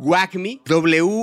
WAGMI, W-A-G-M-I.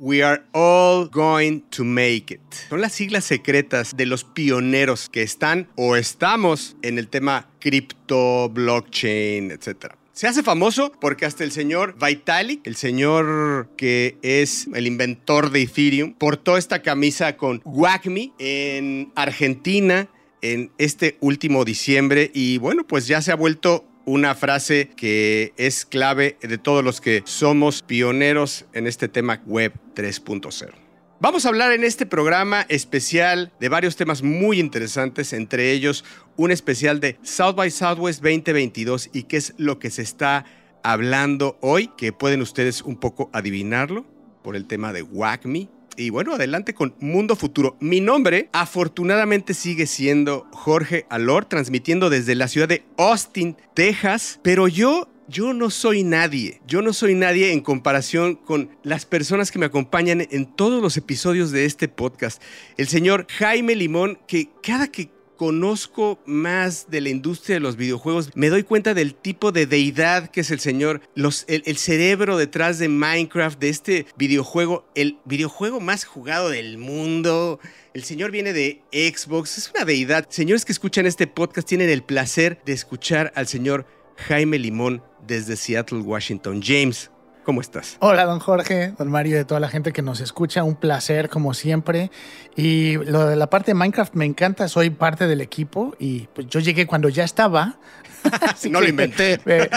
We are all going to make it. Son las siglas secretas de los pioneros que están o estamos en el tema cripto, blockchain, etcétera. Se hace famoso porque hasta el señor Vitalik, el señor que es el inventor de Ethereum, portó esta camisa con WAGMI en Argentina en este último diciembre y bueno, pues ya se ha vuelto una frase que es clave de todos los que somos pioneros en este tema web 3.0. Vamos a hablar en este programa especial de varios temas muy interesantes, entre ellos un especial de South by Southwest 2022 y qué es lo que se está hablando hoy, que pueden ustedes un poco adivinarlo por el tema de WACME. Y bueno, adelante con Mundo Futuro. Mi nombre afortunadamente sigue siendo Jorge Alor, transmitiendo desde la ciudad de Austin, Texas, pero yo yo no soy nadie. Yo no soy nadie en comparación con las personas que me acompañan en todos los episodios de este podcast. El señor Jaime Limón, que cada que conozco más de la industria de los videojuegos, me doy cuenta del tipo de deidad que es el señor, los, el, el, cerebro detrás de Minecraft, de este videojuego, el videojuego más jugado del mundo. El señor viene de Xbox, es una deidad. Señores que escuchan este podcast tienen el placer de escuchar al señor Jaime Limón desde Seattle, Washington. James, ¿cómo estás? Hola, don Jorge, don Mario, de toda la gente que nos escucha. Un placer, como siempre. Y lo de la parte de Minecraft me encanta, soy parte del equipo y pues yo llegué cuando ya estaba. no lo inventé. Eh,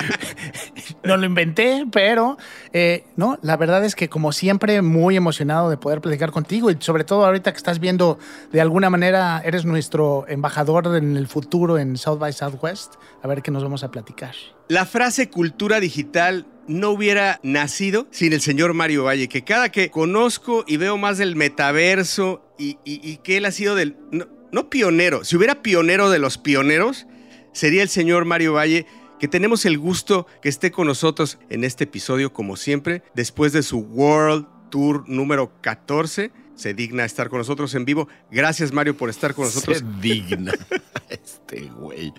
no lo inventé, pero eh, no, la verdad es que como siempre muy emocionado de poder platicar contigo y sobre todo ahorita que estás viendo de alguna manera eres nuestro embajador en el futuro en South by Southwest, a ver qué nos vamos a platicar. La frase cultura digital no hubiera nacido sin el señor Mario Valle, que cada que conozco y veo más del metaverso y, y, y que él ha sido del... No, no pionero, si hubiera pionero de los pioneros, sería el señor Mario Valle, que tenemos el gusto que esté con nosotros en este episodio, como siempre, después de su World Tour número 14. Se digna estar con nosotros en vivo. Gracias, Mario, por estar con nosotros. Se digna. Este güey.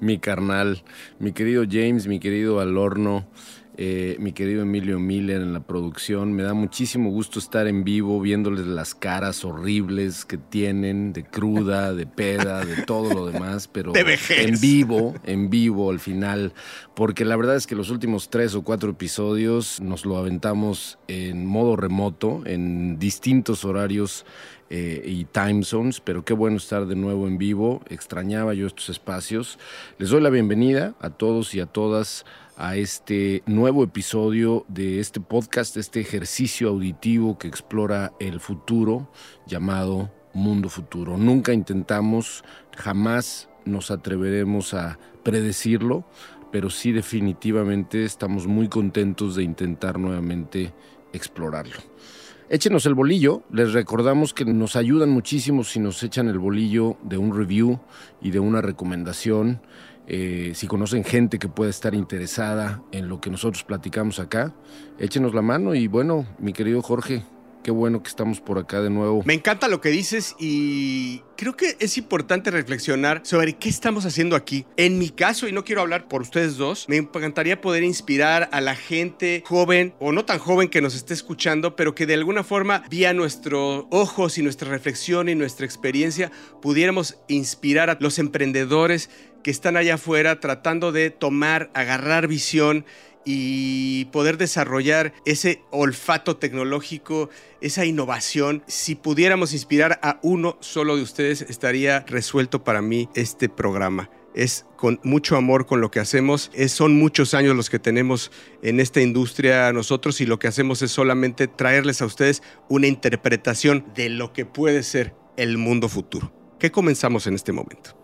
Mi carnal, mi querido James, mi querido Alorno. Eh, mi querido Emilio Miller en la producción. Me da muchísimo gusto estar en vivo viéndoles las caras horribles que tienen, de cruda, de peda, de todo lo demás, pero de en vivo, en vivo al final, porque la verdad es que los últimos tres o cuatro episodios nos lo aventamos en modo remoto, en distintos horarios. Eh, y time zones, pero qué bueno estar de nuevo en vivo. Extrañaba yo estos espacios. Les doy la bienvenida a todos y a todas a este nuevo episodio de este podcast, este ejercicio auditivo que explora el futuro llamado Mundo Futuro. Nunca intentamos, jamás nos atreveremos a predecirlo, pero sí definitivamente estamos muy contentos de intentar nuevamente explorarlo. Échenos el bolillo, les recordamos que nos ayudan muchísimo si nos echan el bolillo de un review y de una recomendación. Eh, si conocen gente que pueda estar interesada en lo que nosotros platicamos acá, échenos la mano y bueno, mi querido Jorge, qué bueno que estamos por acá de nuevo. Me encanta lo que dices y creo que es importante reflexionar sobre qué estamos haciendo aquí. En mi caso, y no quiero hablar por ustedes dos, me encantaría poder inspirar a la gente joven o no tan joven que nos esté escuchando, pero que de alguna forma, vía nuestros ojos y nuestra reflexión y nuestra experiencia, pudiéramos inspirar a los emprendedores que están allá afuera tratando de tomar, agarrar visión y poder desarrollar ese olfato tecnológico, esa innovación. Si pudiéramos inspirar a uno solo de ustedes, estaría resuelto para mí este programa. Es con mucho amor con lo que hacemos. Es, son muchos años los que tenemos en esta industria nosotros y lo que hacemos es solamente traerles a ustedes una interpretación de lo que puede ser el mundo futuro. ¿Qué comenzamos en este momento?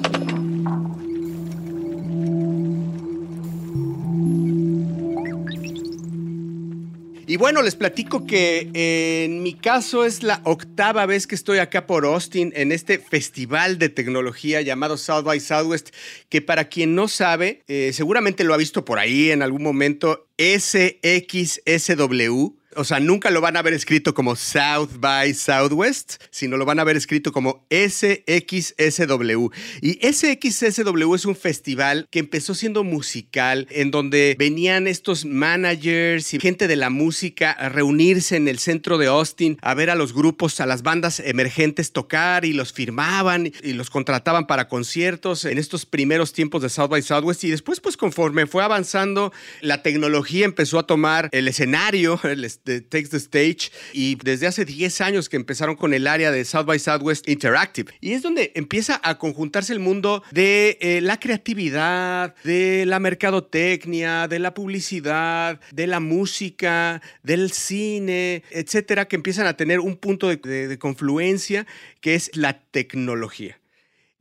bueno, les platico que en mi caso es la octava vez que estoy acá por Austin en este festival de tecnología llamado South by Southwest, que para quien no sabe, eh, seguramente lo ha visto por ahí en algún momento, SXSW o sea, nunca lo van a haber escrito como South by Southwest, sino lo van a haber escrito como SXSW. Y SXSW es un festival que empezó siendo musical, en donde venían estos managers y gente de la música a reunirse en el centro de Austin a ver a los grupos, a las bandas emergentes tocar y los firmaban y los contrataban para conciertos en estos primeros tiempos de South by Southwest. Y después, pues conforme fue avanzando, la tecnología empezó a tomar el escenario, el de Takes the Stage y desde hace 10 años que empezaron con el área de South by Southwest Interactive. Y es donde empieza a conjuntarse el mundo de eh, la creatividad, de la mercadotecnia, de la publicidad, de la música, del cine, etcétera, que empiezan a tener un punto de confluencia que es la tecnología.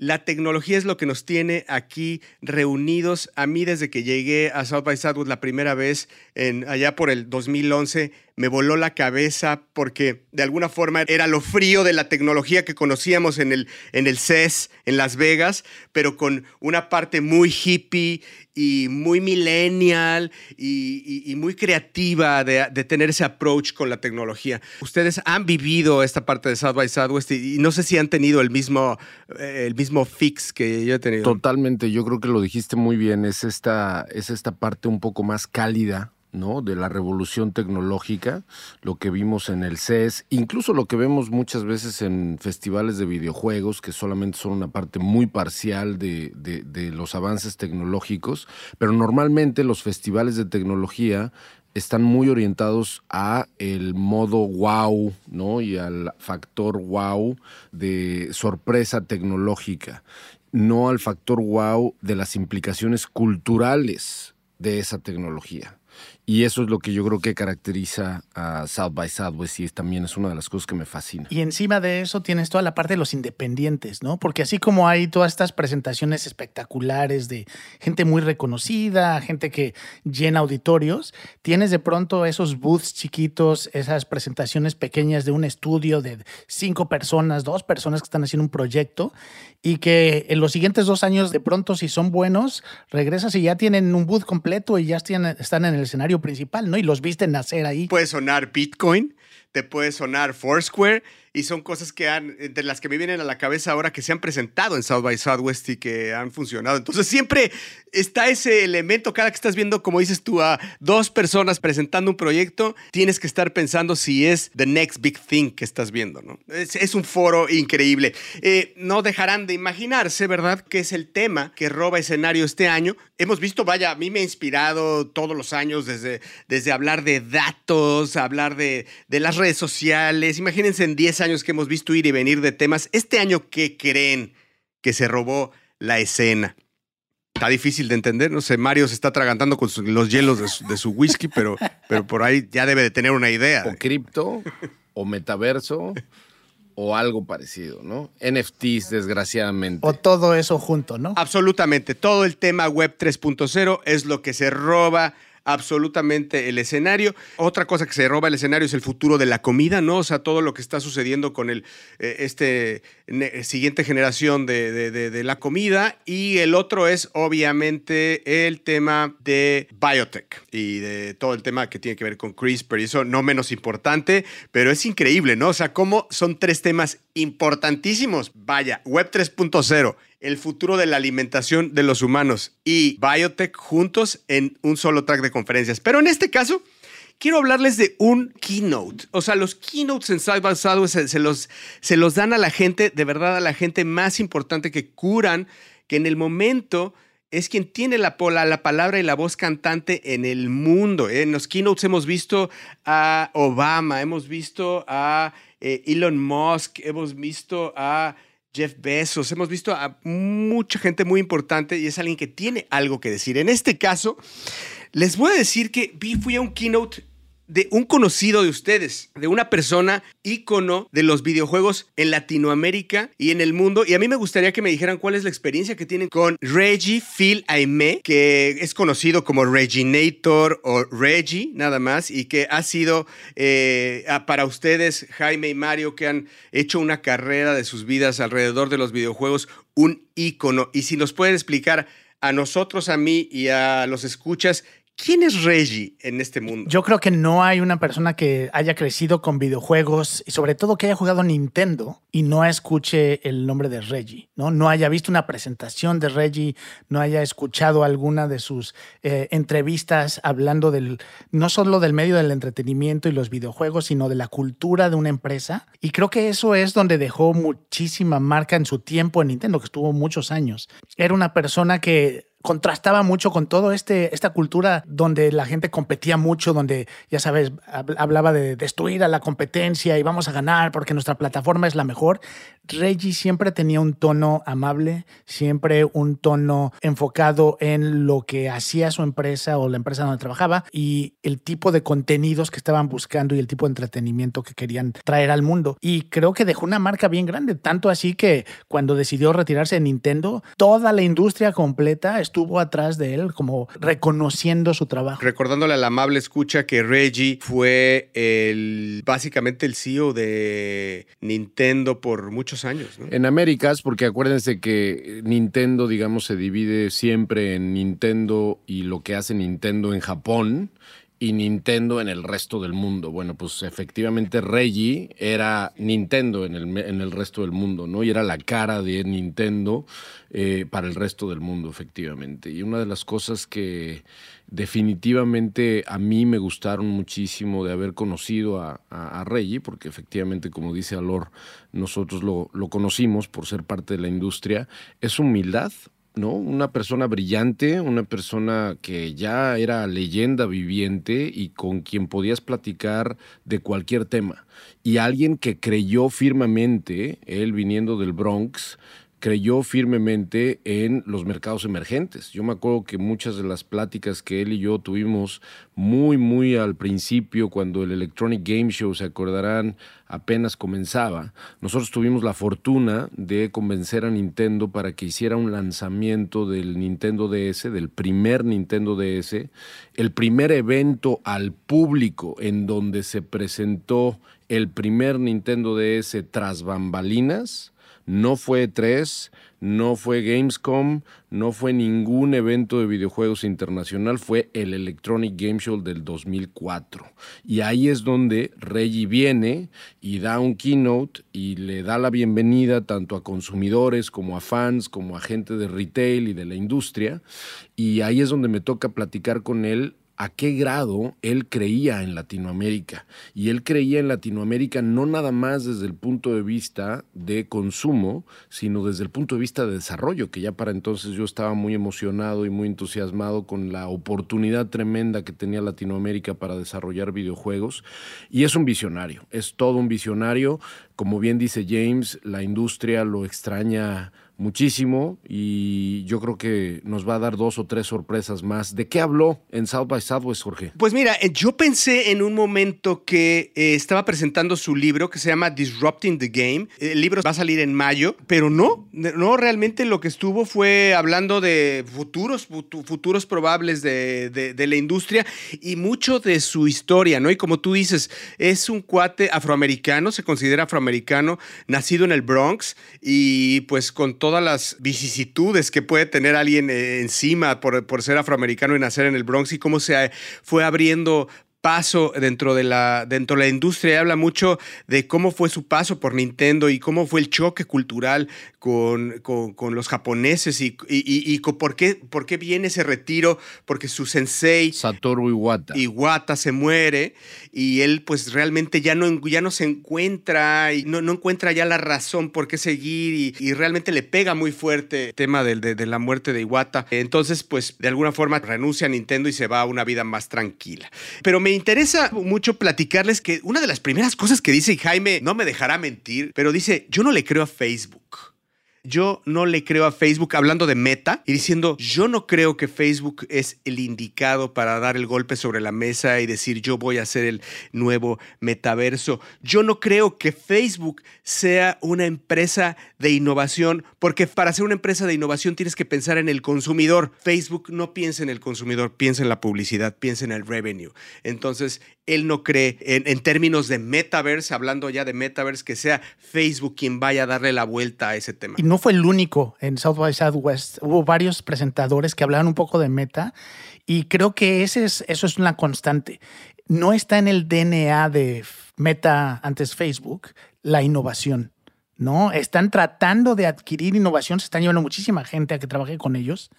La tecnología es lo que nos tiene aquí reunidos. A mí desde que llegué a South by Southwest la primera vez, en, allá por el 2011, me voló la cabeza porque de alguna forma era lo frío de la tecnología que conocíamos en el, en el CES, en Las Vegas, pero con una parte muy hippie y muy millennial y, muy creativa de, tener ese approach con la tecnología. Ustedes han vivido esta parte de South by Southwest y, no sé si han tenido el mismo, eh, el mismo fix que yo he tenido. Totalmente, yo creo que lo dijiste muy bien, es esta, es esta parte un poco más cálida ¿no? de la revolución tecnológica, lo que vimos en el CES, incluso lo que vemos muchas veces en festivales de videojuegos, que solamente son una parte muy parcial de, de los avances tecnológicos, pero normalmente los festivales de tecnología están muy orientados a el modo wow, ¿no? Y al factor wow de sorpresa tecnológica, no al factor wow de las implicaciones culturales de esa tecnología. Y eso es lo que yo creo que caracteriza a South by Southwest y también es una de las cosas que me fascina. Y encima de eso tienes toda la parte de los independientes, ¿no? Porque así como hay todas estas presentaciones espectaculares de gente muy reconocida, gente que llena auditorios, tienes de pronto esos booths chiquitos, esas presentaciones pequeñas de un estudio de cinco personas, dos personas que están haciendo un proyecto y que en los siguientes dos años de pronto si son buenos, regresas y ya tienen un booth completo y ya están en el escenario principal, ¿no? Y los viste nacer ahí. Puede sonar Bitcoin, te puede sonar Foursquare y son cosas que han, de las que me vienen a la cabeza ahora que se han presentado en South by Southwest y que han funcionado. Entonces siempre está ese elemento, cada que estás viendo, como dices tú, a dos personas presentando un proyecto, tienes que estar pensando si es the next big thing que estás viendo, ¿no? Es, un foro increíble. Eh, no dejarán de imaginarse, ¿verdad?, que es el tema que roba escenario este año. Hemos visto, vaya, a mí me ha inspirado todos los años desde, desde hablar de datos, hablar de, de las redes sociales. Imagínense en 10 años que hemos visto ir y venir de temas. Este año, ¿qué creen que se robó la escena? Está difícil de entender, no sé, Mario se está atragantando con los hielos de su, whisky, pero, pero por ahí ya debe de tener una idea. O cripto, o metaverso, o algo parecido, ¿no? NFTs, desgraciadamente. O todo eso junto, ¿no? Absolutamente, todo el tema web 3.0 es lo que se roba absolutamente el escenario. Otra cosa que se roba el escenario es el futuro de la comida, ¿no? O sea, todo lo que está sucediendo con el, eh, este siguiente generación de, de, la comida. Y el otro es obviamente el tema de biotech y de todo el tema que tiene que ver con CRISPR y eso no menos importante, pero es increíble, ¿no? O sea, cómo son tres temas importantísimos. Vaya, Web 3.0 el futuro de la alimentación de los humanos y biotech juntos en un solo track de conferencias. Pero en este caso, quiero hablarles de un keynote. O sea, los keynotes en Side by Side se, los, se los dan a la gente, de verdad, a la gente más importante que curan, que en el momento es quien tiene la, la palabra y la voz cantante en el mundo. ¿eh? En los keynotes hemos visto a Obama, hemos visto a eh, Elon Musk, hemos visto a Jeff Bezos, hemos visto a mucha gente muy importante y es alguien que tiene algo que decir. En este caso, les voy a decir que fui a un keynote de un conocido de ustedes, de una persona ícono de los videojuegos en Latinoamérica y en el mundo. Y a mí me gustaría que me dijeran cuál es la experiencia que tienen con Reggie Phil Aime, que es conocido como Reginator o Reggie, nada más, y que ha sido eh, para ustedes, Jaime y Mario, que han hecho una carrera de sus vidas alrededor de los videojuegos, un ícono. Y si nos pueden explicar a nosotros, a mí y a los escuchas, ¿Quién es Reggie en este mundo? Yo creo que no hay una persona que haya crecido con videojuegos y sobre todo que haya jugado Nintendo y no escuche el nombre de Reggie, ¿no? No haya visto una presentación de Reggie, no haya escuchado alguna de sus eh, entrevistas hablando del, no solo del medio del entretenimiento y los videojuegos, sino de la cultura de una empresa. Y creo que eso es donde dejó muchísima marca en su tiempo en Nintendo, que estuvo muchos años. Era una persona que contrastaba mucho con todo este esta cultura donde la gente competía mucho, donde ya sabes, hablaba de destruir a la competencia y vamos a ganar porque nuestra plataforma es la mejor. Reggie siempre tenía un tono amable, siempre un tono enfocado en lo que hacía su empresa o la empresa donde trabajaba y el tipo de contenidos que estaban buscando y el tipo de entretenimiento que querían traer al mundo. Y creo que dejó una marca bien grande, tanto así que cuando decidió retirarse de Nintendo, toda la industria completa estuvo atrás de él, como reconociendo su trabajo. Recordándole a la amable escucha que Reggie fue el básicamente el CEO de Nintendo por muchos años. En Américas, porque acuérdense que Nintendo, digamos, se divide siempre en Nintendo y lo que hace Nintendo en Japón y Nintendo en el resto del mundo. Bueno, pues efectivamente Reggie era Nintendo en el, en el resto del mundo, ¿no? Y era la cara de Nintendo eh, para el resto del mundo, efectivamente. Y una de las cosas que definitivamente a mí me gustaron muchísimo de haber conocido a, Reggie, porque efectivamente, como dice Alor, nosotros lo, lo conocimos por ser parte de la industria, es humildad, ¿no? Una persona brillante, una persona que ya era leyenda viviente y con quien podías platicar de cualquier tema. Y alguien que creyó firmemente, él viniendo del Bronx, creyó firmemente en los mercados emergentes. Yo me acuerdo que muchas de las pláticas que él y yo tuvimos muy, muy al principio, cuando el Electronic Game Show, se acordarán, apenas comenzaba, nosotros tuvimos la fortuna de convencer a Nintendo para que hiciera un lanzamiento del Nintendo DS, del primer Nintendo DS, el primer evento al público en donde se presentó el primer Nintendo DS tras bambalinas no fue 3, no fue Gamescom, no fue ningún evento de videojuegos internacional, fue el Electronic Game Show del 2004. Y ahí es donde Reggie viene y da un keynote y le da la bienvenida tanto a consumidores como a fans, como a gente de retail y de la industria. Y ahí es donde me toca platicar con él a qué grado él creía en Latinoamérica. Y él creía en Latinoamérica no nada más desde el punto de vista de consumo, sino desde el punto de vista de desarrollo, que ya para entonces yo estaba muy emocionado y muy entusiasmado con la oportunidad tremenda que tenía Latinoamérica para desarrollar videojuegos. Y es un visionario, es todo un visionario. Como bien dice James, la industria lo extraña muchísimo y yo creo que nos va a dar dos o tres sorpresas más. ¿De qué habló en South by Southwest, Jorge? Pues mira, eh, yo pensé en un momento que eh, estaba presentando su libro que se llama Disrupting the Game. El libro va a salir en mayo, pero no, no realmente lo que estuvo fue hablando de futuros, futuros probables de, de la industria y mucho de su historia, ¿no? Y como tú dices, es un cuate afroamericano, se considera afroamericano, nacido en el Bronx y pues con todo todas las vicisitudes que puede tener alguien eh, encima por, por ser afroamericano y nacer en el Bronx y cómo se fue abriendo paso dentro de la, dentro de la industria. Habla mucho de cómo fue su paso por Nintendo y cómo fue el choque cultural con, con, los japoneses y, y, por, qué, por qué viene ese retiro, porque su sensei Satoru Iwata. Iwata se muere y él pues realmente ya no, ya no se encuentra y no, no encuentra ya la razón por qué seguir y, realmente le pega muy fuerte el tema de, de, de, la muerte de Iwata. Entonces pues de alguna forma renuncia a Nintendo y se va a una vida más tranquila. Pero me me interesa mucho platicarles que una de las primeras cosas que dice Jaime, no me dejará mentir, pero dice, yo no le creo a Facebook. Yo no le creo a Facebook hablando de meta y diciendo, yo no creo que Facebook es el indicado para dar el golpe sobre la mesa y decir, yo voy a ser el nuevo metaverso. Yo no creo que Facebook sea una empresa de innovación, porque para ser una empresa de innovación tienes que pensar en el consumidor. Facebook no piensa en el consumidor, piensa en la publicidad, piensa en el revenue. Entonces, él no cree en, términos de metaverse, hablando ya de metaverse, que sea Facebook quien vaya a darle la vuelta a ese tema no fue el único en South by Southwest. Hubo varios presentadores que hablaban un poco de meta y creo que ese es, eso es una constante. No está en el DNA de Meta antes Facebook la innovación. ¿no? Están tratando de adquirir innovación, se están llevando muchísima gente a que trabaje con ellos,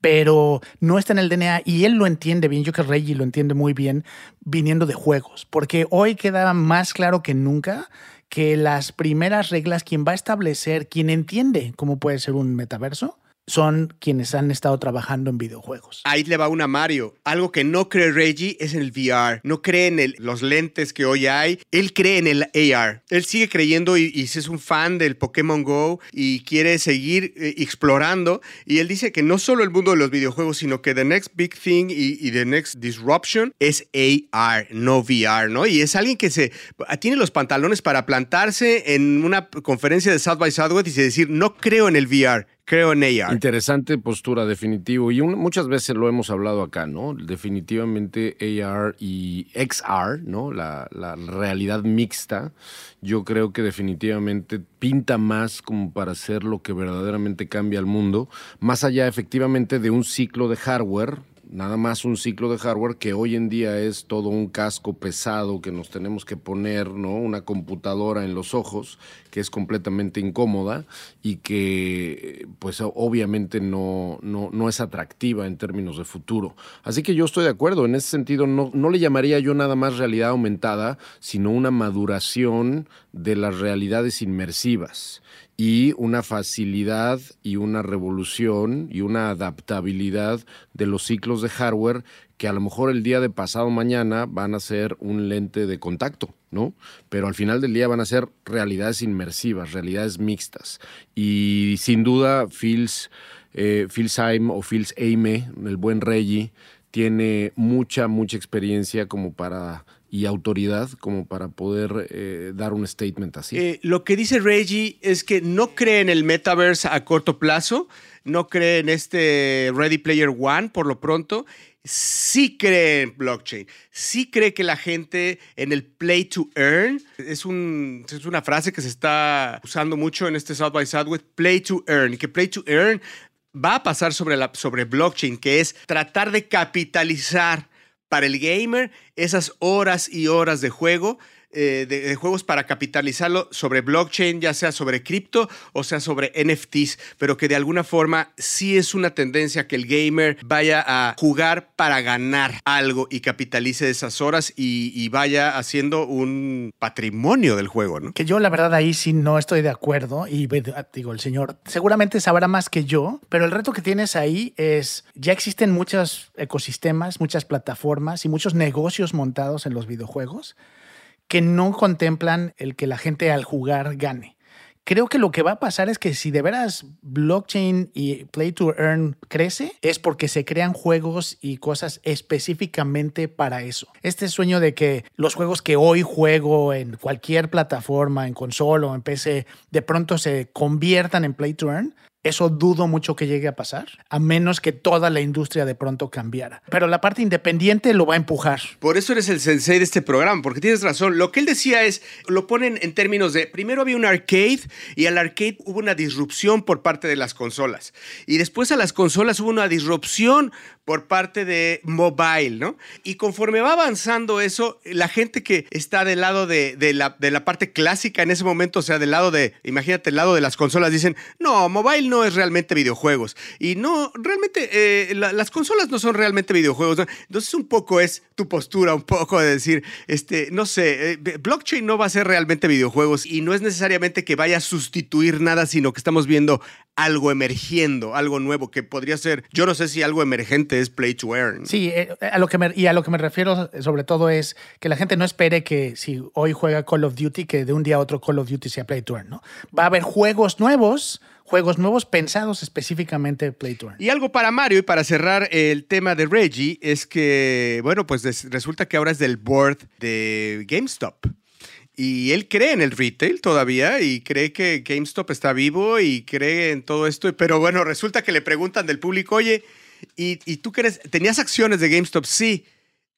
pero no está en el DNA y él lo entiende bien, yo que Reggie lo entiende muy bien viniendo de juegos, porque hoy queda más claro que nunca que las primeras reglas, quien va a establecer, quien entiende cómo puede ser un metaverso, son quienes han estado trabajando en videojuegos. Ahí le va una Mario. Algo que no cree Reggie es en el VR. No cree en los lentes que hoy hay. Él cree en el AR. Él sigue creyendo y, es un fan del Pokémon Go y quiere seguir eh, explorando. Y él dice que no solo el mundo de los videojuegos, sino que the next big thing y, y the next disruption es AR, no VR, ¿no? Y es alguien que se tiene los pantalones para plantarse en una conferencia de South by Southwest y decir, no creo en el VR creo en AR. Interesante postura, definitivo. Y muchas veces lo hemos hablado acá, ¿no? Definitivamente AR y XR, ¿no? La, la, realidad mixta, yo creo que definitivamente pinta más como para ser lo que verdaderamente cambia el mundo, más allá efectivamente de un ciclo de hardware nada más un ciclo de hardware que hoy en día es todo un casco pesado que nos tenemos que poner, ¿no? Una computadora en los ojos que es completamente incómoda y que pues obviamente no, no, no es atractiva en términos de futuro. Así que yo estoy de acuerdo, en ese sentido no, no le llamaría yo nada más realidad aumentada, sino una maduración de las realidades inmersivas y una facilidad y una revolución y una adaptabilidad de los ciclos de hardware que a lo mejor el día de pasado mañana van a ser un lente de contacto, ¿no? Pero al final del día van a ser realidades inmersivas, realidades mixtas. Y sin duda, Phil's, eh, o Phil's Aime, el buen Reggie, tiene mucha, mucha experiencia como para y autoridad como para poder eh, dar un statement así. Eh, lo que dice Reggie es que no cree en el metaverse a corto plazo, no cree en este Ready Player One por lo pronto, sí cree en blockchain, sí cree que la gente en el play to earn, es, un, es una frase que se está usando mucho en este South by Southwest, play to earn, y que play to earn va a pasar sobre, sobre blockchain, que es tratar de capitalizar para el gamer esas horas y horas de juego eh, de, juegos para capitalizarlo sobre blockchain, ya sea sobre cripto o sea sobre NFTs, pero que de alguna forma sí es una tendencia que el gamer vaya a jugar para ganar algo y capitalice esas horas y, vaya haciendo un patrimonio del juego, ¿no? Que yo la verdad ahí sí no estoy de acuerdo y digo, el señor seguramente sabrá más que yo, pero el reto que tienes ahí es, ya existen muchos ecosistemas, muchas plataformas y muchos negocios montados en los videojuegos que no contemplan el que la gente al jugar gane. Creo que lo que va a pasar es que si de veras blockchain y play to earn crece, es porque se crean juegos y cosas específicamente para eso. Este sueño de que los juegos que hoy juego en cualquier plataforma, en consola o en PC, de pronto se conviertan en play to earn, eso dudo mucho que llegue a pasar, a menos que toda la industria de pronto cambiara. Pero la parte independiente lo va a empujar. Por eso eres el sensei de este programa, porque tienes razón. Lo que él decía es, lo ponen en términos de, primero había un arcade y al arcade hubo una disrupción por parte de las consolas. Y después a las consolas hubo una disrupción por parte de mobile, ¿no? Y conforme va avanzando eso, la gente que está del lado de, la, de la parte clásica en ese momento, o sea, del lado de, imagínate, el lado de las consolas, dicen, no, mobile no es realmente videojuegos. Y no, realmente, eh, las consolas no son realmente videojuegos. Entonces, un poco es tu postura, un poco de decir, este, no sé, eh, blockchain no va a ser realmente videojuegos y no es necesariamente que vaya a sustituir nada, sino que estamos viendo algo emergiendo, algo nuevo que podría ser, yo no sé si algo emergente es play to earn. Sí, eh, y a lo que me refiero sobre todo es que la gente no espere que si hoy juega Call of Duty, que de un día a otro Call of Duty sea play to earn, ¿no? Va a haber juegos nuevos juegos nuevos pensados específicamente Play to Earn. Y algo para Mario y para cerrar el tema de Reggie es que, bueno, pues resulta que ahora es del board de GameStop. Y él cree en el retail todavía y cree que GameStop está vivo y cree en todo esto. Pero bueno, resulta que le preguntan del público, oye, ¿y, y tú crees, tenías acciones de GameStop? Sí.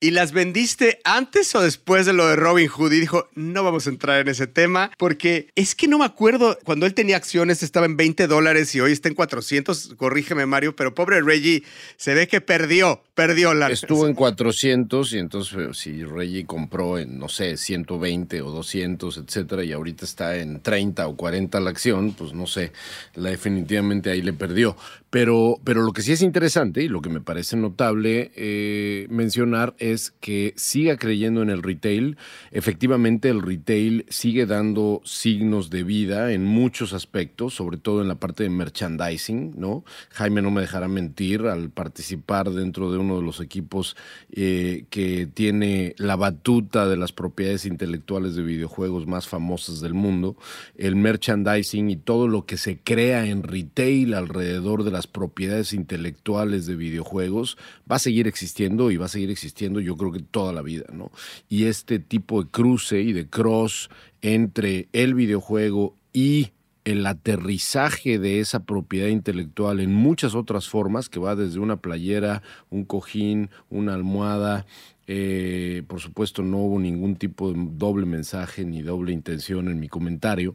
¿Y las vendiste antes o después de lo de Robin Hood? Y dijo, no vamos a entrar en ese tema porque es que no me acuerdo, cuando él tenía acciones estaba en 20 dólares y hoy está en 400, corrígeme Mario, pero pobre Reggie se ve que perdió, perdió la... Estuvo en 400 y entonces eh, si Reggie compró en, no sé, 120 o 200, etcétera, y ahorita está en 30 o 40 la acción, pues no sé, la definitivamente ahí le perdió. Pero, pero lo que sí es interesante y lo que me parece notable eh, mencionar es que siga creyendo en el retail. Efectivamente, el retail sigue dando signos de vida en muchos aspectos, sobre todo en la parte de merchandising, ¿no? Jaime no me dejará mentir al participar dentro de uno de los equipos eh, que tiene la batuta de las propiedades intelectuales de videojuegos más famosas del mundo, el merchandising y todo lo que se crea en retail alrededor de las propiedades intelectuales de videojuegos va a seguir existiendo y va a seguir existiendo yo creo que toda la vida, ¿no? Y este tipo de cruce y de cross entre el videojuego y el aterrizaje de esa propiedad intelectual en muchas otras formas, que va desde una playera, un cojín, una almohada. Eh, por supuesto, no hubo ningún tipo de doble mensaje ni doble intención en mi comentario,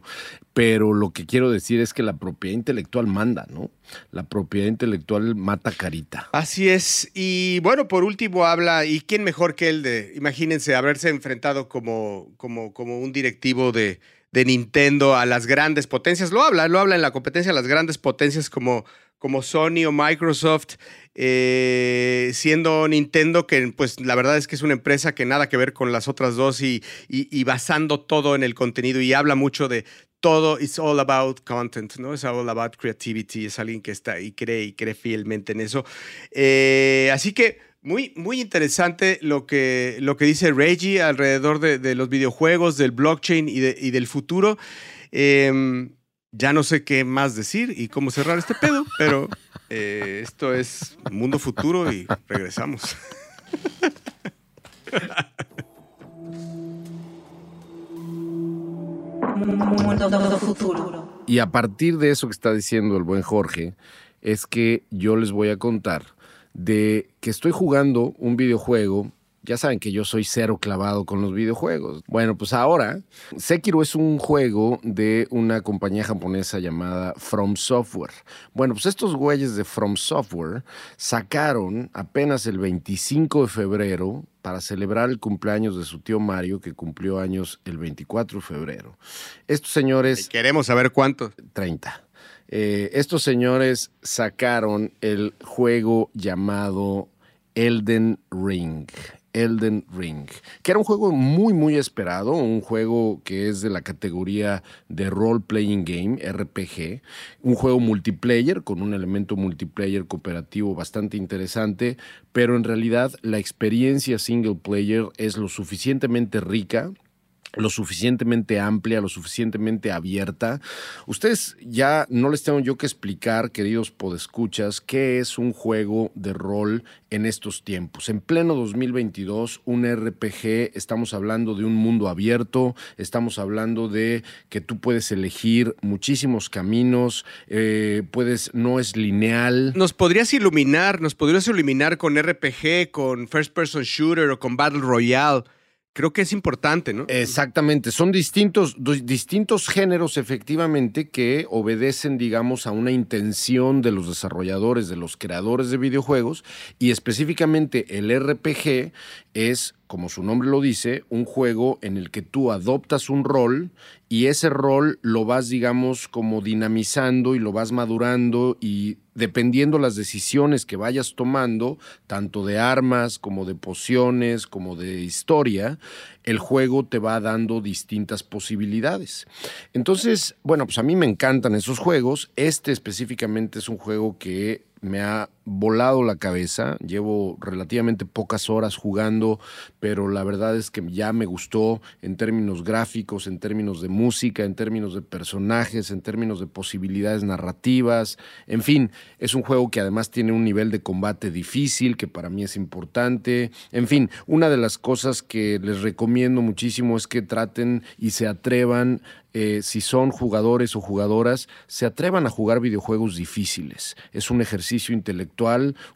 pero lo que quiero decir es que la propiedad intelectual manda, ¿no? La propiedad intelectual mata carita. Así es. Y bueno, por último habla, ¿y quién mejor que él de, imagínense, haberse enfrentado como, como, como un directivo de, de Nintendo a las grandes potencias? Lo habla, lo habla en la competencia a las grandes potencias como, como Sony o Microsoft, eh, siendo Nintendo, que pues la verdad es que es una empresa que nada que ver con las otras dos y, y, basando todo en el contenido y habla mucho de todo, it's all about content, ¿no? Es all about creativity, es alguien que está y cree y cree fielmente en eso. Eh, así que muy, muy interesante lo que, lo que dice Reggie alrededor de, los videojuegos, del blockchain y, de- y del futuro. Eh, ya no sé qué más decir y cómo cerrar este pedo, pero eh, esto es Mundo Futuro y regresamos. Mundo futuro. Y a partir de eso que está diciendo el buen Jorge, es que yo les voy a contar de que estoy jugando un videojuego. Ya saben que yo soy cero clavado con los videojuegos. Bueno, pues ahora, Sekiro es un juego de una compañía japonesa llamada From Software. Bueno, pues estos güeyes de From Software sacaron apenas el 25 de febrero para celebrar el cumpleaños de su tío Mario, que cumplió años el 24 de febrero. Estos señores Queremos saber cuánto. 30. Eh, estos señores sacaron el juego llamado Elden Ring. Elden Ring, que era un juego muy, muy esperado, un juego que es de la categoría de Role Playing Game, RPG, un juego multiplayer con un elemento multiplayer cooperativo bastante interesante, pero en realidad la experiencia single player es lo suficientemente rica lo suficientemente amplia, lo suficientemente abierta. Ustedes ya no les tengo yo que explicar, queridos podescuchas, qué es un juego de rol en estos tiempos. En pleno 2022, un RPG, estamos hablando de un mundo abierto, estamos hablando de que tú puedes elegir muchísimos caminos, eh, puedes, no es lineal. ¿Nos podrías iluminar, nos podrías iluminar con RPG, con First Person Shooter o con Battle Royale? Creo que es importante, ¿no? Exactamente, son distintos, distintos géneros efectivamente que obedecen, digamos, a una intención de los desarrolladores, de los creadores de videojuegos, y específicamente el RPG es, como su nombre lo dice, un juego en el que tú adoptas un rol y ese rol lo vas, digamos, como dinamizando y lo vas madurando y dependiendo las decisiones que vayas tomando, tanto de armas como de pociones, como de historia, el juego te va dando distintas posibilidades. Entonces, bueno, pues a mí me encantan esos juegos. Este específicamente es un juego que me ha volado la cabeza. Llevo relativamente pocas horas jugando, pero la verdad es que ya me gustó en términos gráficos, en términos de música, en términos de personajes, en términos de posibilidades narrativas. En fin, es un juego que además tiene un nivel de combate difícil, que para mí es importante. En fin, una de las cosas que les recomiendo muchísimo es que traten y se atrevan eh, si son jugadores o jugadoras, se atrevan a jugar videojuegos difíciles. Es un ejercicio intelectual,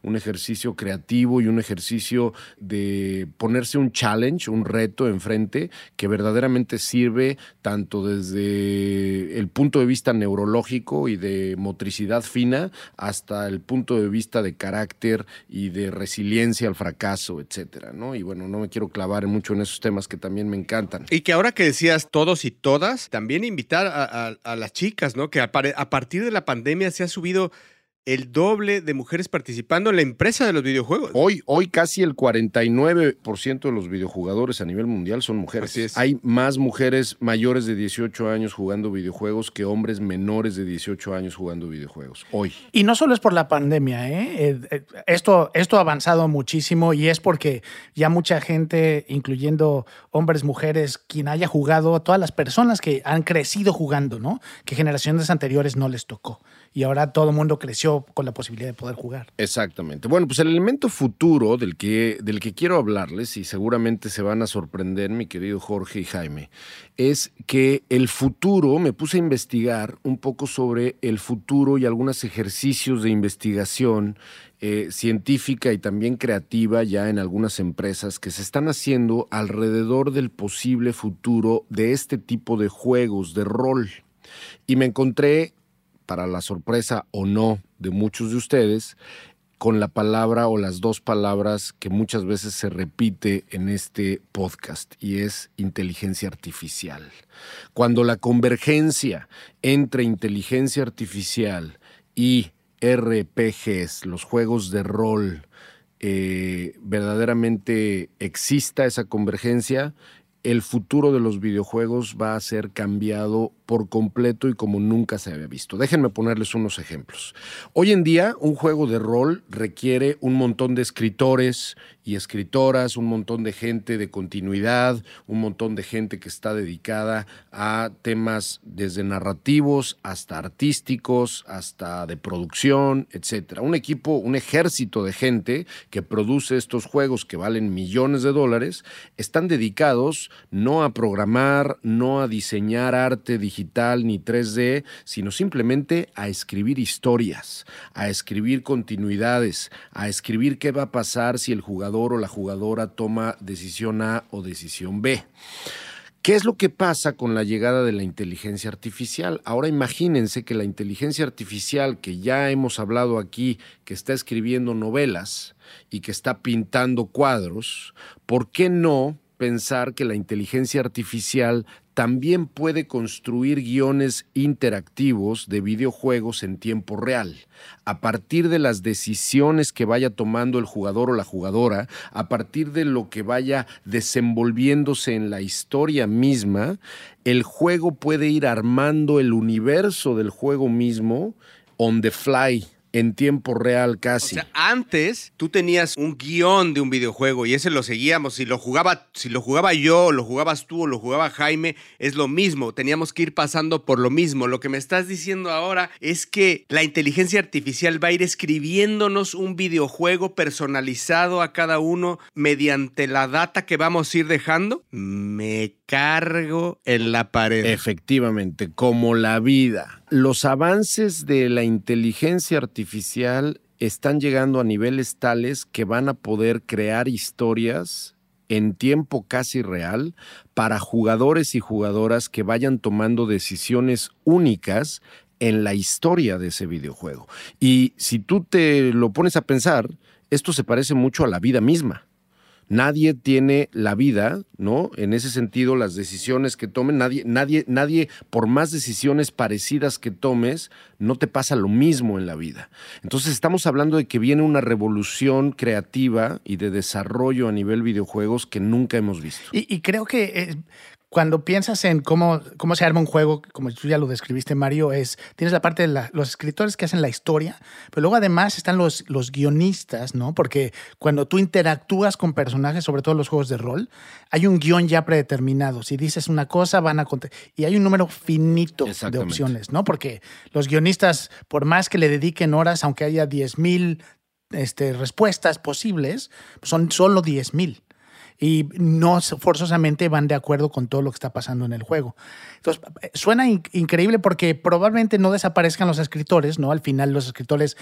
un ejercicio creativo y un ejercicio de ponerse un challenge, un reto enfrente que verdaderamente sirve tanto desde el punto de vista neurológico y de motricidad fina hasta el punto de vista de carácter y de resiliencia al fracaso, etcétera, ¿no? Y bueno, no me quiero clavar mucho en esos temas que también me encantan. Y que ahora que decías todos y todas, también invitar a, las chicas, ¿no? Que a partir de la pandemia se ha subido el doble de mujeres participando en la empresa de los videojuegos. Hoy, hoy casi el 49% de los videojugadores a nivel mundial son mujeres. Así es. Hay más mujeres mayores de 18 años jugando videojuegos que hombres menores de 18 años jugando videojuegos. Hoy. Y no solo es por la pandemia, ¿eh? Eh, eh, Esto, esto ha avanzado muchísimo y es porque ya mucha gente, incluyendo hombres, mujeres, quien haya jugado, todas las personas que han crecido jugando, ¿no? Que generaciones anteriores no les tocó. Y ahora todo el mundo creció con la posibilidad de poder jugar. Exactamente. Bueno, pues el elemento futuro del que, del que quiero hablarles, y seguramente se van a sorprender, mi querido Jorge y Jaime, es que el futuro, me puse a investigar un poco sobre el futuro y algunos ejercicios de investigación eh, científica y también creativa ya en algunas empresas que se están haciendo alrededor del posible futuro de este tipo de juegos de rol. Y me encontré para la sorpresa o no de muchos de ustedes, con la palabra o las dos palabras que muchas veces se repite en este podcast y es inteligencia artificial. Cuando la convergencia entre inteligencia artificial y RPGs, los juegos de rol, eh, verdaderamente exista esa convergencia, el futuro de los videojuegos va a ser cambiado por completo y como nunca se había visto. Déjenme ponerles unos ejemplos. Hoy en día, un juego de rol requiere un montón de escritores y escritoras, un montón de gente de continuidad, un montón de gente que está dedicada a temas desde narrativos hasta artísticos, hasta de producción, etcétera. Un equipo, un ejército de gente que produce estos juegos que valen millones de dólares, están dedicados no a programar, no a diseñar arte digital ni 3D, sino simplemente a escribir historias, a escribir continuidades, a escribir qué va a pasar si el jugador o la jugadora toma decisión A o decisión B. ¿Qué es lo que pasa con la llegada de la inteligencia artificial? Ahora imagínense que la inteligencia artificial que ya hemos hablado aquí, que está escribiendo novelas y que está pintando cuadros, ¿por qué no pensar que la inteligencia artificial también puede construir guiones interactivos de videojuegos en tiempo real. A partir de las decisiones que vaya tomando el jugador o la jugadora, a partir de lo que vaya desenvolviéndose en la historia misma, el juego puede ir armando el universo del juego mismo on the fly, en tiempo real casi. antes tú tenías un guion de un videojuego y ese lo seguíamos. Si lo jugaba, si lo jugaba yo, lo jugabas tú, o lo jugaba Jaime, es lo mismo. Teníamos que ir pasando por lo mismo. Lo que me estás diciendo ahora es que la inteligencia artificial va a ir escribiéndonos un videojuego personalizado a cada uno mediante la data que vamos a ir dejando. Me cargo en la pared. Efectivamente, como la vida. Los avances de la inteligencia artificial están llegando a niveles tales que van a poder crear historias en tiempo casi real para jugadores y jugadoras que vayan tomando decisiones únicas en la historia de ese videojuego. Y si tú te lo pones a pensar, esto se parece mucho a la vida misma nadie tiene la vida, ¿no? En ese sentido, las decisiones que tomen, nadie, nadie, nadie, por más decisiones parecidas que tomes, no te pasa lo mismo en la vida. Entonces estamos hablando de que viene una revolución creativa y de desarrollo a nivel videojuegos que nunca hemos visto. Y, creo que eh, cuando piensas en cómo, cómo se arma un juego, como tú ya lo describiste, Mario, es tienes la parte de la- los escritores que hacen la historia, pero luego además están los, los guionistas, ¿no? Porque cuando tú interactúas con personajes, sobre todo los juegos de rol, hay un guion ya predeterminado. Si dices una cosa, van a contar. Y hay un número finito de opciones, ¿no? Porque los guionistas, por más que le dediquen horas, aunque haya 10.000 este, respuestas posibles, son solo 10.000 y no forzosamente van de acuerdo con todo lo que está pasando en el juego. Entonces, eh, suena in- increíble porque probablemente no desaparezcan los escritores, ¿no? Al final los escritores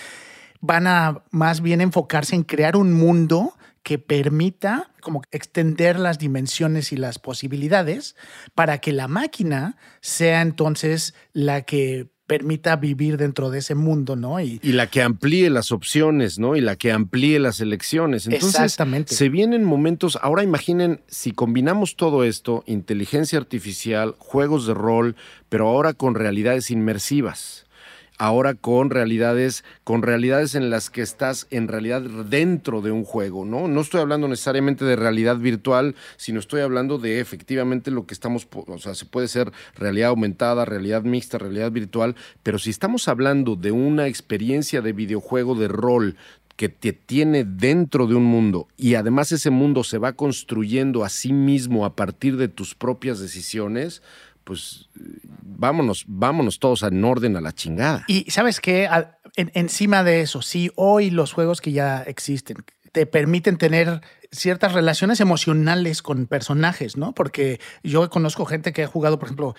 van a más bien enfocarse en crear un mundo que permita como extender las dimensiones y las posibilidades para que la máquina sea entonces la que permita vivir dentro de ese mundo, ¿no? Y, Y la que amplíe las opciones, ¿no? Y la que amplíe las elecciones. Entonces, Exactamente. se vienen momentos. Ahora imaginen si combinamos todo esto: inteligencia artificial, juegos de rol, pero ahora con realidades inmersivas. Ahora con realidades, con realidades en las que estás en realidad dentro de un juego, ¿no? No estoy hablando necesariamente de realidad virtual, sino estoy hablando de efectivamente lo que estamos, o sea, se puede ser realidad aumentada, realidad mixta, realidad virtual, pero si estamos hablando de una experiencia de videojuego de rol que te tiene dentro de un mundo y además ese mundo se va construyendo a sí mismo a partir de tus propias decisiones, pues vámonos, vámonos todos en orden a la chingada. Y sabes qué, encima de eso, sí, hoy los juegos que ya existen te permiten tener ciertas relaciones emocionales con personajes, ¿no? Porque yo conozco gente que ha jugado, por ejemplo,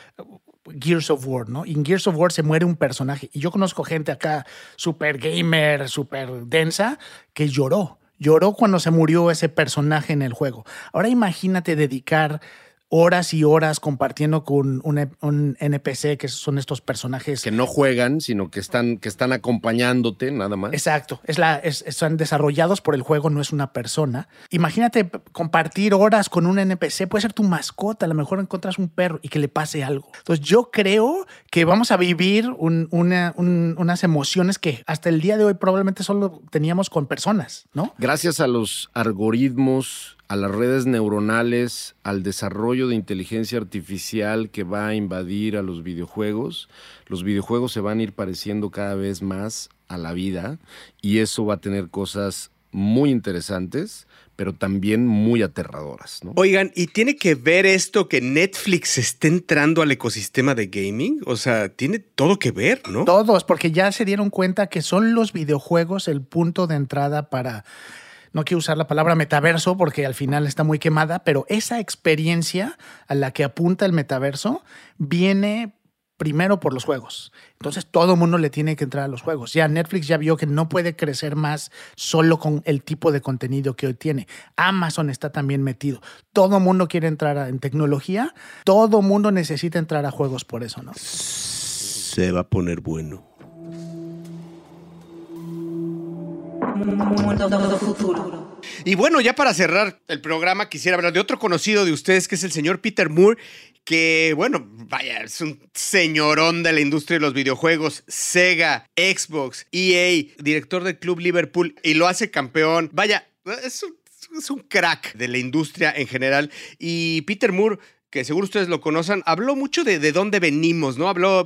Gears of War, ¿no? Y en Gears of War se muere un personaje. Y yo conozco gente acá, super gamer, super densa, que lloró. Lloró cuando se murió ese personaje en el juego. Ahora imagínate dedicar horas y horas compartiendo con un, un NPC, que son estos personajes que no juegan, sino que están, que están acompañándote nada más. Exacto, es la, es- están desarrollados por el juego, no es una persona. Imagínate compartir horas con un NPC, puede ser tu mascota, a lo mejor encuentras un perro y que le pase algo. Entonces yo creo que vamos a vivir un- una- un- unas emociones que hasta el día de hoy probablemente solo teníamos con personas, ¿no? Gracias a los algoritmos, a las redes neuronales, al desarrollo de inteligencia artificial que va a invadir a los videojuegos, los videojuegos se van a ir pareciendo cada vez más a la vida y eso va a tener cosas muy interesantes, pero también muy aterradoras. ¿no? Oigan, ¿y tiene que ver esto que Netflix esté entrando al ecosistema de gaming? O sea, tiene todo que ver, ¿no? Todos, porque ya se dieron cuenta que son los videojuegos el punto de entrada para, no quiero usar la palabra metaverso porque al final está muy quemada, pero esa experiencia a la que apunta el metaverso viene primero por los juegos. Entonces todo mundo le tiene que entrar a los juegos. Ya Netflix ya vio que no puede crecer más solo con el tipo de contenido que hoy tiene. Amazon está también metido. Todo mundo quiere entrar en tecnología. Todo mundo necesita entrar a juegos por eso, ¿no? Se va a poner bueno. Futuro. Y bueno, ya para cerrar el programa, quisiera hablar de otro conocido de ustedes, que es el señor Peter Moore, que, bueno, vaya, es un señorón de la industria de los videojuegos, Sega, Xbox, EA, director del Club Liverpool, y lo hace campeón. Vaya, es un, es un crack de la industria en general. Y Peter Moore que seguro ustedes lo conocen, habló mucho de, de dónde venimos, ¿no? Habló,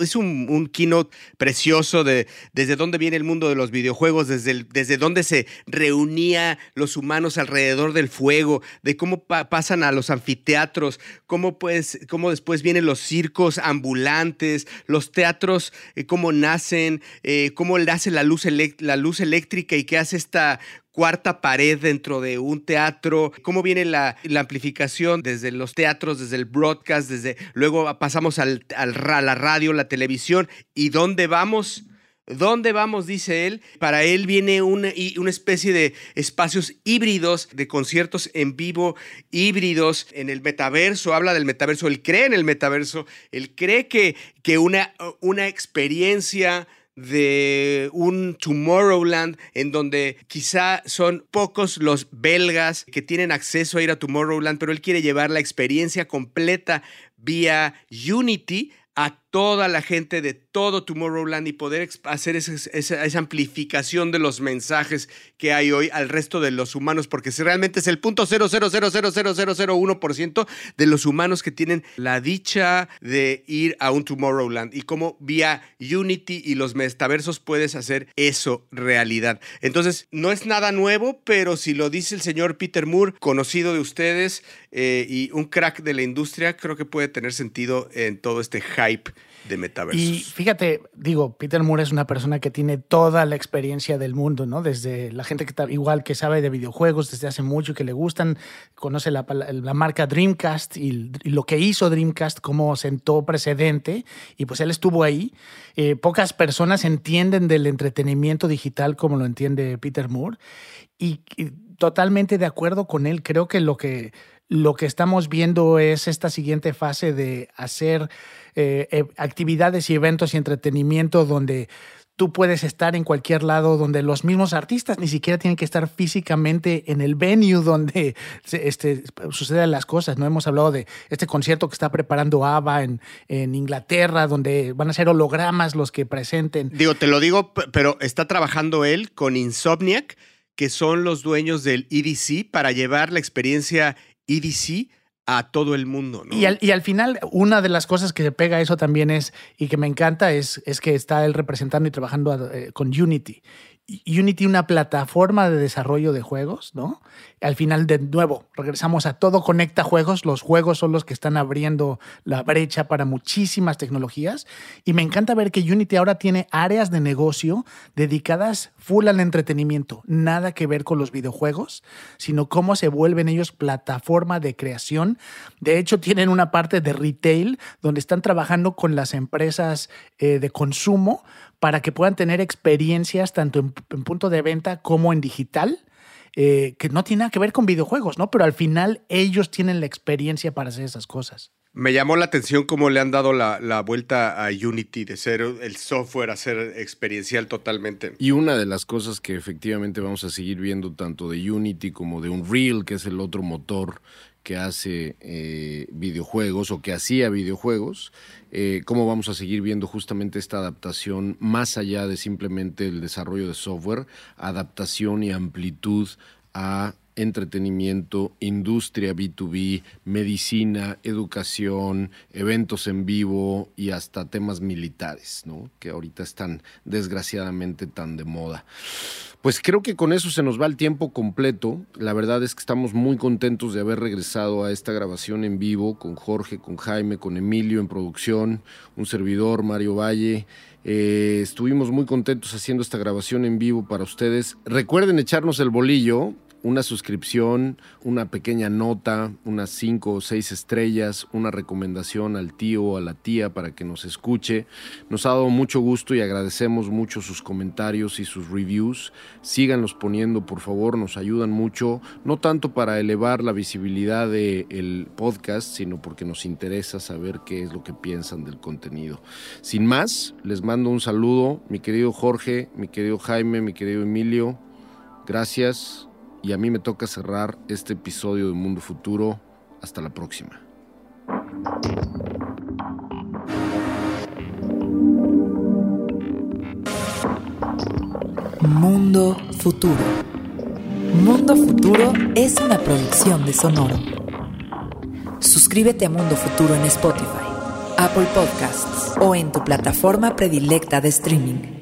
es un, un keynote precioso de desde dónde viene el mundo de los videojuegos, desde, desde dónde se reunía los humanos alrededor del fuego, de cómo pa- pasan a los anfiteatros, cómo, pues, cómo después vienen los circos ambulantes, los teatros, eh, cómo nacen, eh, cómo nace la luz, la luz eléctrica y qué hace esta cuarta pared dentro de un teatro, cómo viene la, amplificación desde los teatros, desde el broadcast, desde luego pasamos al, a la radio, la televisión y dónde vamos. ¿Dónde vamos? Dice él. Para él viene una, una especie de espacios híbridos, de conciertos en vivo híbridos en el metaverso. Habla del metaverso. Él cree en el metaverso. Él cree que, que una, una experiencia de un Tomorrowland en donde quizá son pocos los belgas que tienen acceso a ir a Tomorrowland, pero él quiere llevar la experiencia completa vía Unity a toda la gente de todo Tomorrowland y poder hacer esa, amplificación de los mensajes que hay hoy al resto de los humanos, porque si realmente es el punto 0.0000001% de los humanos que tienen la dicha de ir a un Tomorrowland y cómo vía Unity y los metaversos puedes hacer eso realidad. Entonces, no es nada nuevo, pero si lo dice el señor Peter Moore, conocido de ustedes eh, y un crack de la industria, creo que puede tener sentido en todo este hype de metaversos. Y fíjate, digo, Peter Moore es una persona que tiene toda la experiencia del mundo, ¿no? Desde la gente que está igual que sabe de videojuegos desde hace mucho, que le gustan, conoce la, marca Dreamcast y, lo que hizo Dreamcast, cómo sentó precedente, y pues él estuvo ahí. Eh, pocas personas entienden del entretenimiento digital como lo entiende Peter Moore, y totalmente de acuerdo con él. Creo que lo que lo que estamos viendo es esta siguiente fase de hacer eh, eh, actividades y eventos y entretenimiento donde tú puedes estar en cualquier lado donde los mismos artistas ni siquiera tienen que estar físicamente en el venue donde este, suceden las cosas. No hemos hablado de este concierto que está preparando ABBA en, en Inglaterra, donde van a ser hologramas los que presenten. Digo, te lo digo, pero está trabajando él con Insomniac, que son los dueños del EDC, para llevar la experiencia EDC a todo el mundo. Y, al, final, una de las cosas que se pega a eso también es, y que me encanta, es, es que está él representando y trabajando eh, con Unity. Unity una plataforma de desarrollo de juegos, ¿no? Al final, de nuevo, regresamos a todo conecta juegos. Los juegos son los que están abriendo la brecha para muchísimas tecnologías. Y me encanta ver que Unity ahora tiene áreas de negocio dedicadas full al entretenimiento. Nada que ver con los videojuegos, sino cómo se vuelven ellos plataforma de creación. De hecho, tienen una parte de retail donde están trabajando con las empresas eh, de consumo para que puedan tener experiencias tanto en, punto de venta como en digital, eh, que no tiene nada que ver con videojuegos, ¿no? Pero al final ellos tienen la experiencia para hacer esas cosas. Me llamó la atención cómo le han dado la, vuelta a Unity de ser el software a ser experiencial totalmente. Y una de las cosas que efectivamente vamos a seguir viendo tanto de Unity como de Unreal, que es el otro motor que hace eh, videojuegos o que hacía videojuegos, eh, cómo vamos a seguir viendo justamente esta adaptación más allá de simplemente el desarrollo de software, adaptación y amplitud a entretenimiento, industria B2B, medicina, educación, eventos en vivo y hasta temas militares, ¿no? que ahorita están desgraciadamente tan de moda. Pues creo que con eso se nos va el tiempo completo. La verdad es que estamos muy contentos de haber regresado a esta grabación en vivo con Jorge, con Jaime, con Emilio en producción, un servidor, Mario Valle. Eh, estuvimos muy contentos haciendo esta grabación en vivo para ustedes. Recuerden echarnos el bolillo una suscripción, una pequeña nota, unas cinco o seis estrellas, una recomendación al tío o a la tía para que nos escuche. Nos ha dado mucho gusto y agradecemos mucho sus comentarios y sus reviews. Síganlos poniendo, por favor, nos ayudan mucho, no tanto para elevar la visibilidad del podcast, sino porque nos interesa saber qué es lo que piensan del contenido. Sin más, les mando un saludo, mi querido Jorge, mi querido Jaime, mi querido Emilio. Gracias y a mí me toca cerrar este episodio de Mundo Futuro. Hasta la próxima. Mundo Futuro. Mundo Futuro es una producción de Sonoro. Suscríbete a Mundo Futuro en Spotify, Apple Podcasts o en tu plataforma predilecta de streaming.